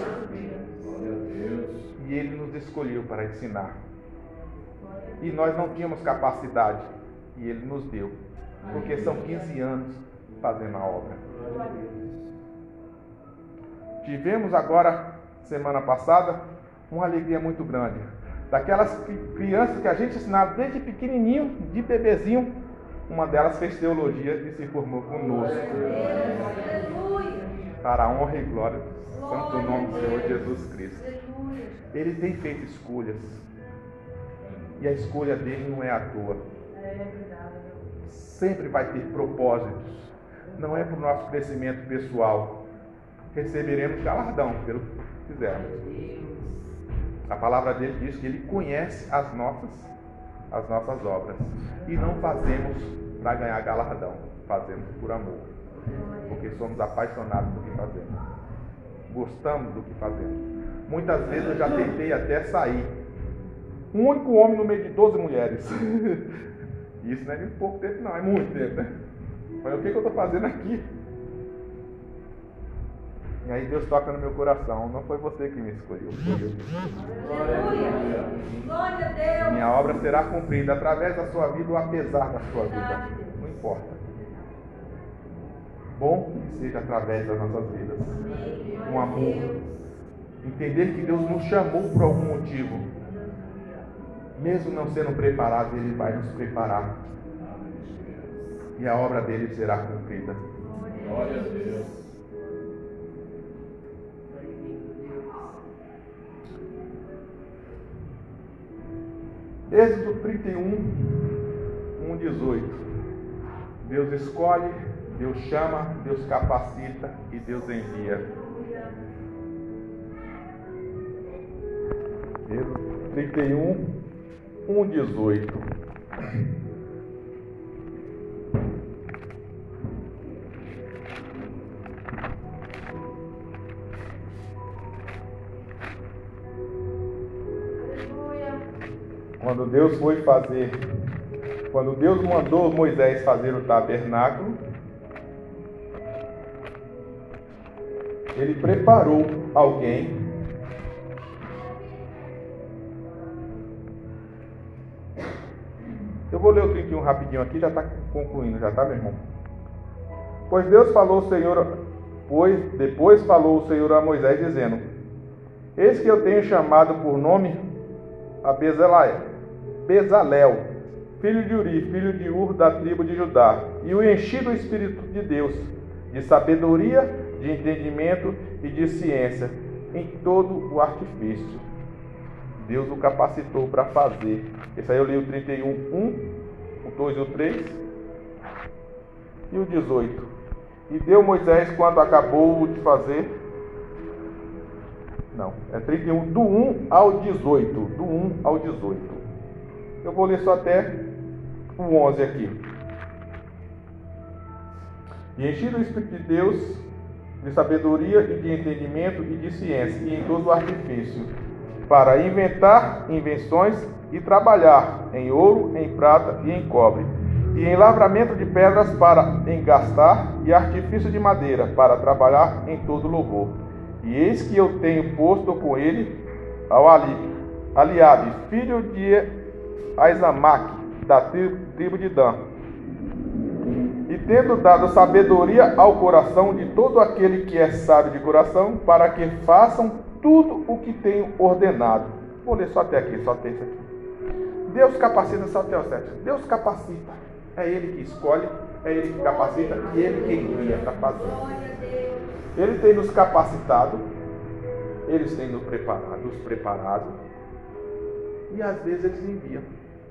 E Ele nos escolheu para ensinar. E nós não tínhamos capacidade, e Ele nos deu. Porque são 15 anos fazendo a obra. Tivemos agora, semana passada, uma alegria muito grande. Daquelas crianças que a gente ensinava desde pequenininho, de bebezinho, uma delas fez teologia e se formou conosco. Para a honra e glória do santo nome do Senhor Jesus Cristo. Ele tem feito escolhas. E a escolha dele não é à toa. Sempre vai ter propósitos. Não é para o nosso crescimento pessoal. Receberemos galardão pelo que fizermos. A palavra dele diz que ele conhece as nossas, as nossas obras. E não fazemos para ganhar galardão, fazemos por amor. Porque somos apaixonados do que fazemos. Gostamos do que fazemos. Muitas vezes eu já tentei até sair. Um único homem no meio de 12 mulheres. Isso não é de pouco tempo, não, é muito tempo, né? Mas o que, que eu estou fazendo aqui? E aí Deus toca no meu coração. Não foi você que me escolheu, foi eu. Glória a Deus. Minha obra será cumprida através da sua vida ou apesar da sua vida. Não importa. Bom que seja através das nossas vidas. Um amor. Entender que Deus nos chamou por algum motivo. Mesmo não sendo preparado, Ele vai nos preparar. E a obra dele será cumprida. Glória a Deus. Êxodo 31, 1, 18. Deus escolhe, Deus chama, Deus capacita e Deus envia. Êxodo 31, 1, 18. Quando Deus foi fazer, quando Deus mandou Moisés fazer o tabernáculo, ele preparou alguém vou ler o 31 rapidinho aqui, já está concluindo, já está, meu irmão? Pois Deus falou o Senhor, pois depois falou o Senhor a Moisés, dizendo: Eis que eu tenho chamado por nome a Bezalel, Bezalel, filho de Uri, filho de Ur, da tribo de Judá, e o enchi do Espírito de Deus, de sabedoria, de entendimento e de ciência, em todo o artifício. Deus o capacitou para fazer. Esse aí eu li o 31, 1, o 2 e o 3, e o 18. E deu Moisés, quando acabou de fazer, Não, é 31, do 1 ao 18. Do 1 ao 18. Eu vou ler só até o 11 aqui. E enchido o Espírito de Deus de sabedoria e de entendimento e de ciência, e em todo o artifício, para inventar invenções e trabalhar em ouro, em prata e em cobre, e em lavramento de pedras para engastar, e artifício de madeira para trabalhar em todo louvor. E eis que eu tenho posto com ele ao Ali, Aliabe, filho de Aizamaque, da tribo de Dan, e tendo dado sabedoria ao coração de todo aquele que é sábio de coração, para que façam tudo o que tenho ordenado. Vou ler só até aqui, só até isso aqui. Deus capacita só até o 7. Deus capacita. É Ele que escolhe, é Ele que capacita e Ele quem guia para fazer. Glória a Deus. Ele tem nos capacitado, eles têm nos preparado, nos preparado, e às vezes eles enviam.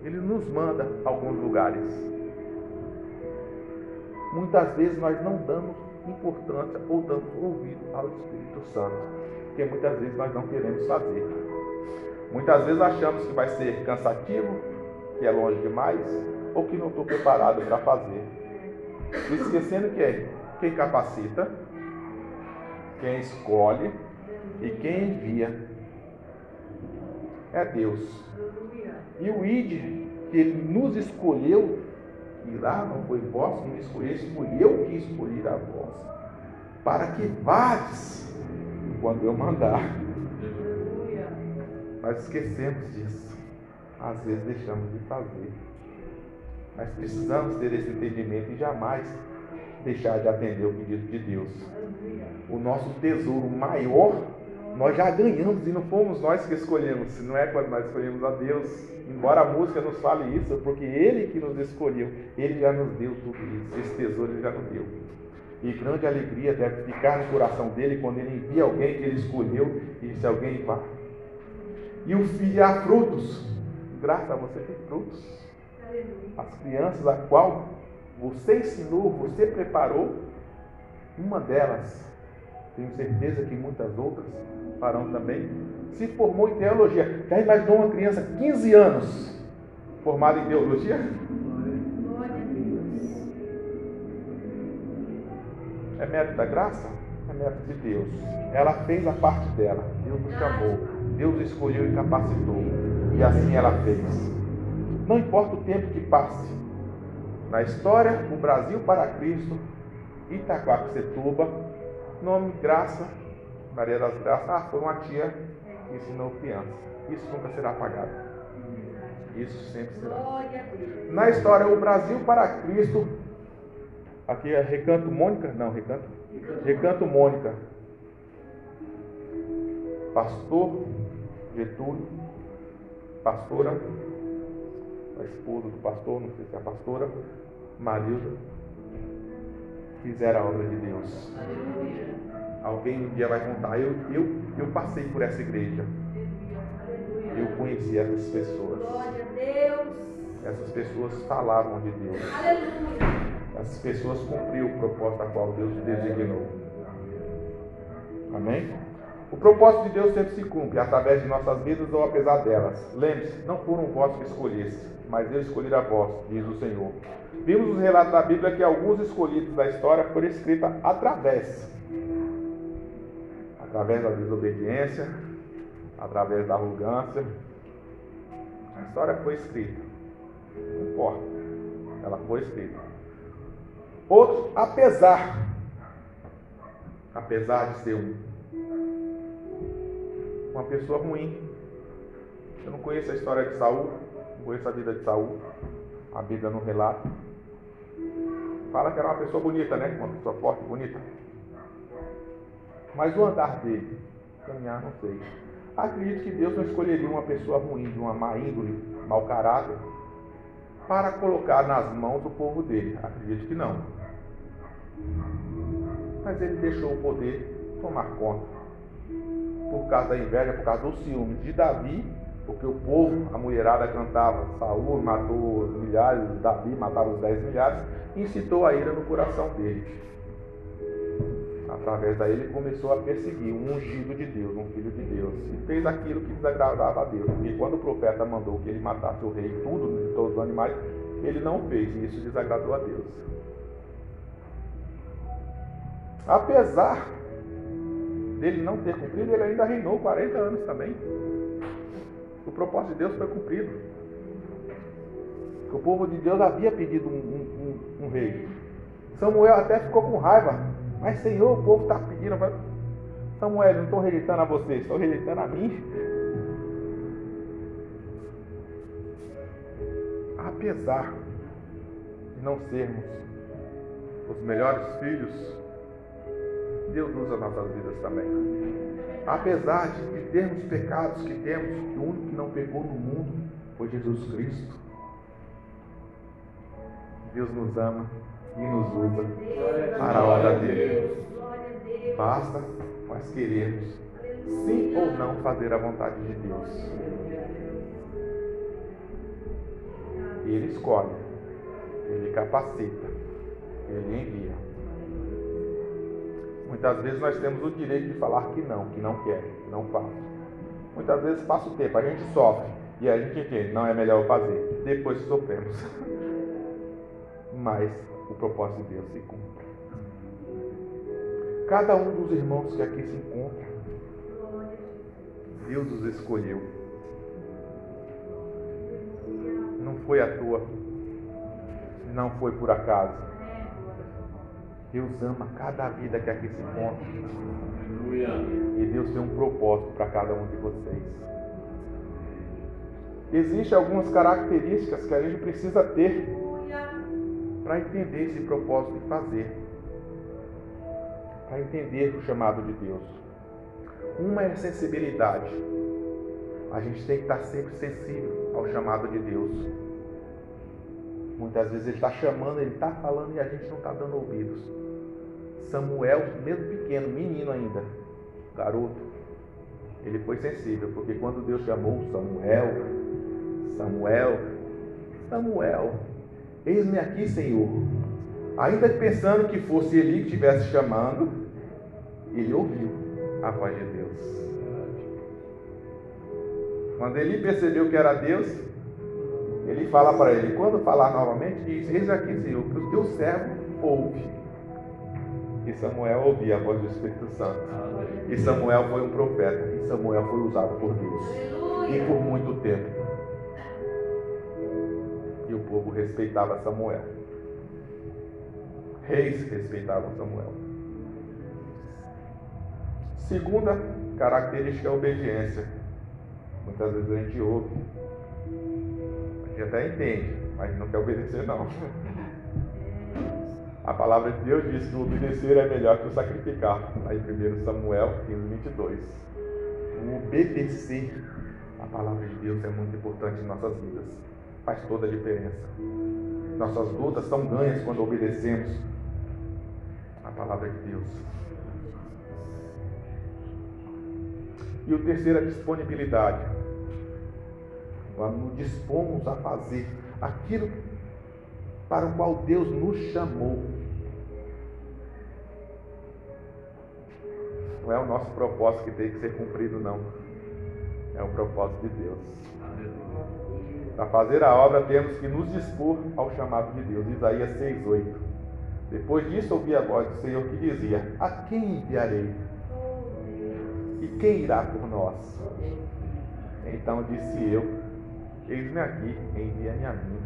Ele nos manda alguns lugares. Muitas vezes nós não damos importância ou damos ouvido ao Espírito Santo, porque muitas vezes nós não queremos fazer. Muitas vezes achamos que vai ser cansativo, que é longe demais, ou que não estou preparado para fazer. Esquecendo que é quem capacita, quem escolhe e quem envia é Deus. E o ID que Ele nos escolheu, e lá não foi vós que me escolheste, fui eu que escolhi a vós, para que vades quando eu mandar. Nós esquecemos disso. Às vezes deixamos de fazer. Mas precisamos ter esse entendimento e jamais deixar de atender o pedido de Deus. O nosso tesouro maior nós já ganhamos e não fomos nós que escolhemos, não é quando nós escolhemos a Deus. Embora a música nos fale isso, porque Ele que nos escolheu, Ele já nos deu tudo isso, esse tesouro Ele já nos deu. E grande alegria deve ficar no coração dele quando ele envia alguém que ele escolheu e disse: Alguém vá. E o filho há frutos, graças a você tem frutos. As crianças a qual você ensinou, você preparou, uma delas, tenho certeza que muitas outras farão também, se formou em teologia. Já imaginou uma criança, 15 anos, formada em teologia? Glória a Deus. É mérito da graça? É mérito de Deus. Ela fez a parte dela. Deus nos chamou. Deus escolheu e capacitou. E assim ela fez. Não importa o tempo que passe. Na história, o Brasil para Cristo, Itaquaquecetuba, nome Graça, Maria das Graças, ah, foi uma tia que ensinou criança. Isso nunca será apagado. Isso sempre será. Na história, o Brasil para Cristo. Aqui é Recanto Mônica? Não, Recanto. Recanto Mônica. Pastor Getúlio. Pastora. A esposa do pastor, não sei se é a pastora. Marilda. Fizeram a obra de Deus. Alguém um dia vai contar. Eu, eu, eu passei por essa igreja. Eu conheci essas pessoas. Glória a Deus. Essas pessoas falavam de Deus. Essas pessoas cumpriram o propósito a qual Deus designou. Amém? O propósito de Deus sempre se cumpre, através de nossas vidas ou apesar delas. Lembre-se, não foram vós que escolheste, mas eu escolhi a vós, diz o Senhor. Vimos nos relatos da Bíblia que alguns escolhidos da história foram escritos através. Através da desobediência, através da arrogância. A história foi escrita. Não importa. Ela foi escrita. Outros, apesar, apesar de ser um, uma pessoa ruim. Eu não conheço a história de Saul, não conheço a vida de Saul. A Bíblia não relata. Fala que era uma pessoa bonita, né? Uma pessoa forte, bonita. Mas o andar dele, caminhar, não sei. Acredito que Deus não escolheria uma pessoa ruim, de uma má índole, mau caráter, para colocar nas mãos do povo dele. Acredito que não. Mas ele deixou o poder tomar conta. Por causa da inveja, por causa do ciúme de Davi, porque o povo, a mulherada cantava, Saul matou os milhares, Davi matava os dez milhares, incitou a ira no coração dele. Através daí ele começou a perseguir um ungido de Deus, um filho de Deus. E fez aquilo que desagradava a Deus. Porque quando o profeta mandou que ele matasse o rei, tudo, todos os animais, ele não fez. E isso desagradou a Deus. Apesar dele não ter cumprido, ele ainda reinou 40 anos também. O propósito de Deus foi cumprido. O povo de Deus havia pedido um, um, um, um rei. Samuel até ficou com raiva. Mas Senhor, o povo está pedindo. Samuel, não estou rejeitando a você, estou rejeitando a mim. Apesar de não sermos os melhores filhos, Deus usa nossas vidas também. Apesar de termos pecados que temos, que o único que não pecou no mundo foi Jesus Cristo. Deus nos ama e nos usa para a obra dele. Basta nós queremos, sim ou não, fazer a vontade de Deus. Ele escolhe, ele capacita, ele envia. Muitas vezes nós temos o direito de falar que não, que não quer, que não faz. Muitas vezes passa o tempo, a gente sofre e a gente entende, não é melhor fazer. Depois sofremos. Mas o propósito de Deus se cumpre. Cada um dos irmãos que aqui se encontra, Deus os escolheu. Não foi à toa, não foi por acaso. Deus ama cada vida que aqui se encontra. E Deus tem um propósito para cada um de vocês. Existem algumas características que a gente precisa ter para entender esse propósito e fazer. Para entender o chamado de Deus. Uma é a sensibilidade. A gente tem que estar sempre sensível ao chamado de Deus. Muitas vezes ele está chamando, ele está falando e a gente não está dando ouvidos. Samuel, mesmo pequeno, menino ainda, garoto, ele foi sensível, porque quando Deus chamou Samuel, Samuel, Samuel, eis-me aqui, Senhor. Ainda pensando que fosse ele que estivesse chamando, ele ouviu a voz de Deus. Quando ele percebeu que era Deus, ele fala para ele, quando falar novamente, diz, eis aqui, Senhor, que o teu servo ouve. E Samuel ouvia a voz do Espírito Santo. E Samuel foi um profeta. E Samuel foi usado por Deus. E por muito tempo. E o povo respeitava Samuel. Reis respeitavam Samuel. Segunda característica é a obediência. Muitas vezes a gente ouve. A gente até entende, mas não quer obedecer não. A palavra de Deus diz que o obedecer é melhor que o sacrificar. Aí 1 Samuel 15, 22. O obedecer a palavra de Deus é muito importante em nossas vidas. Faz toda a diferença. Nossas lutas são ganhas quando obedecemos a palavra de Deus. E o terceiro é a disponibilidade. Quando nos dispomos a fazer aquilo para o qual Deus nos chamou. Não é o nosso propósito que tem que ser cumprido, não. É o propósito de Deus. Para fazer a obra, temos que nos dispor ao chamado de Deus. Isaías 6,8. Depois disso, ouvi a voz do Senhor que dizia: A quem enviarei? E quem irá por nós? Então disse eu: Eis-me aqui, envia-me a mim.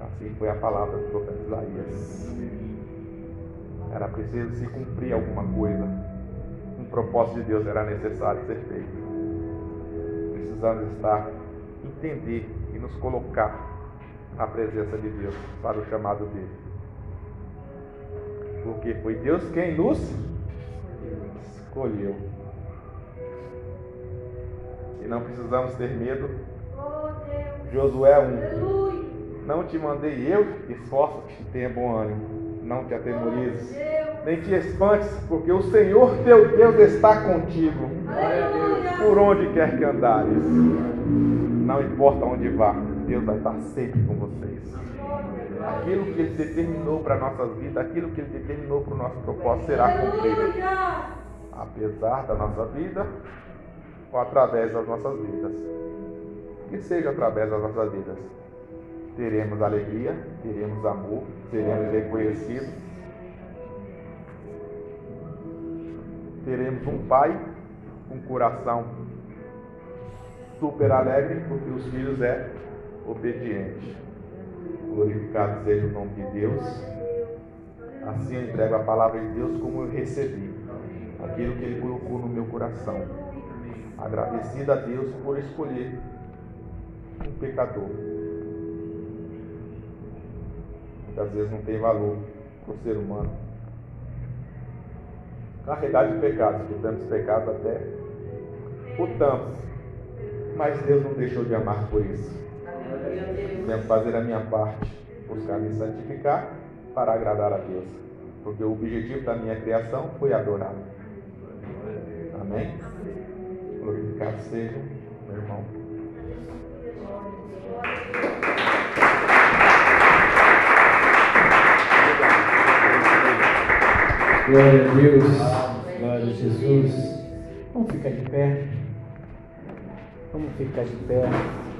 Assim foi a palavra do profeta Isaías. Era preciso se cumprir alguma coisa. Propósito de Deus era necessário ser feito. Precisamos estar, entender e nos colocar na presença de Deus para o chamado dele. Porque foi Deus quem nos escolheu. E não precisamos ter medo. Josué 1. Não te mandei eu, esforça-te, tenha bom ânimo. Não te atemorizes, nem te espantes, porque o Senhor teu Deus está contigo, por onde quer que andares. Não importa onde vá, Deus vai estar sempre com vocês. Aquilo que Ele determinou para nossas vidas, aquilo que Ele determinou para o nosso propósito será cumprido. Apesar da nossa vida ou através das nossas vidas. Que seja através das nossas vidas. Teremos alegria, teremos amor, seremos reconhecidos. Teremos um pai com coração super alegre, porque os filhos é obediente. Glorificado seja o nome de Deus. Assim eu entrego a palavra de Deus como eu recebi. Aquilo que Ele colocou no meu coração. Agradecido a Deus por escolher um pecador. Muitas vezes não tem valor para o ser humano. Carregar de pecados, que tantos pecados até o tanto. Mas Deus não deixou de amar por isso. Devo fazer a minha parte, buscar me santificar para agradar a Deus. Porque o objetivo da minha criação foi adorar. Amém? Glorificado seja meu irmão. Glória a Deus. Glória a Jesus. Vamos ficar de pé. Vamos ficar de pé.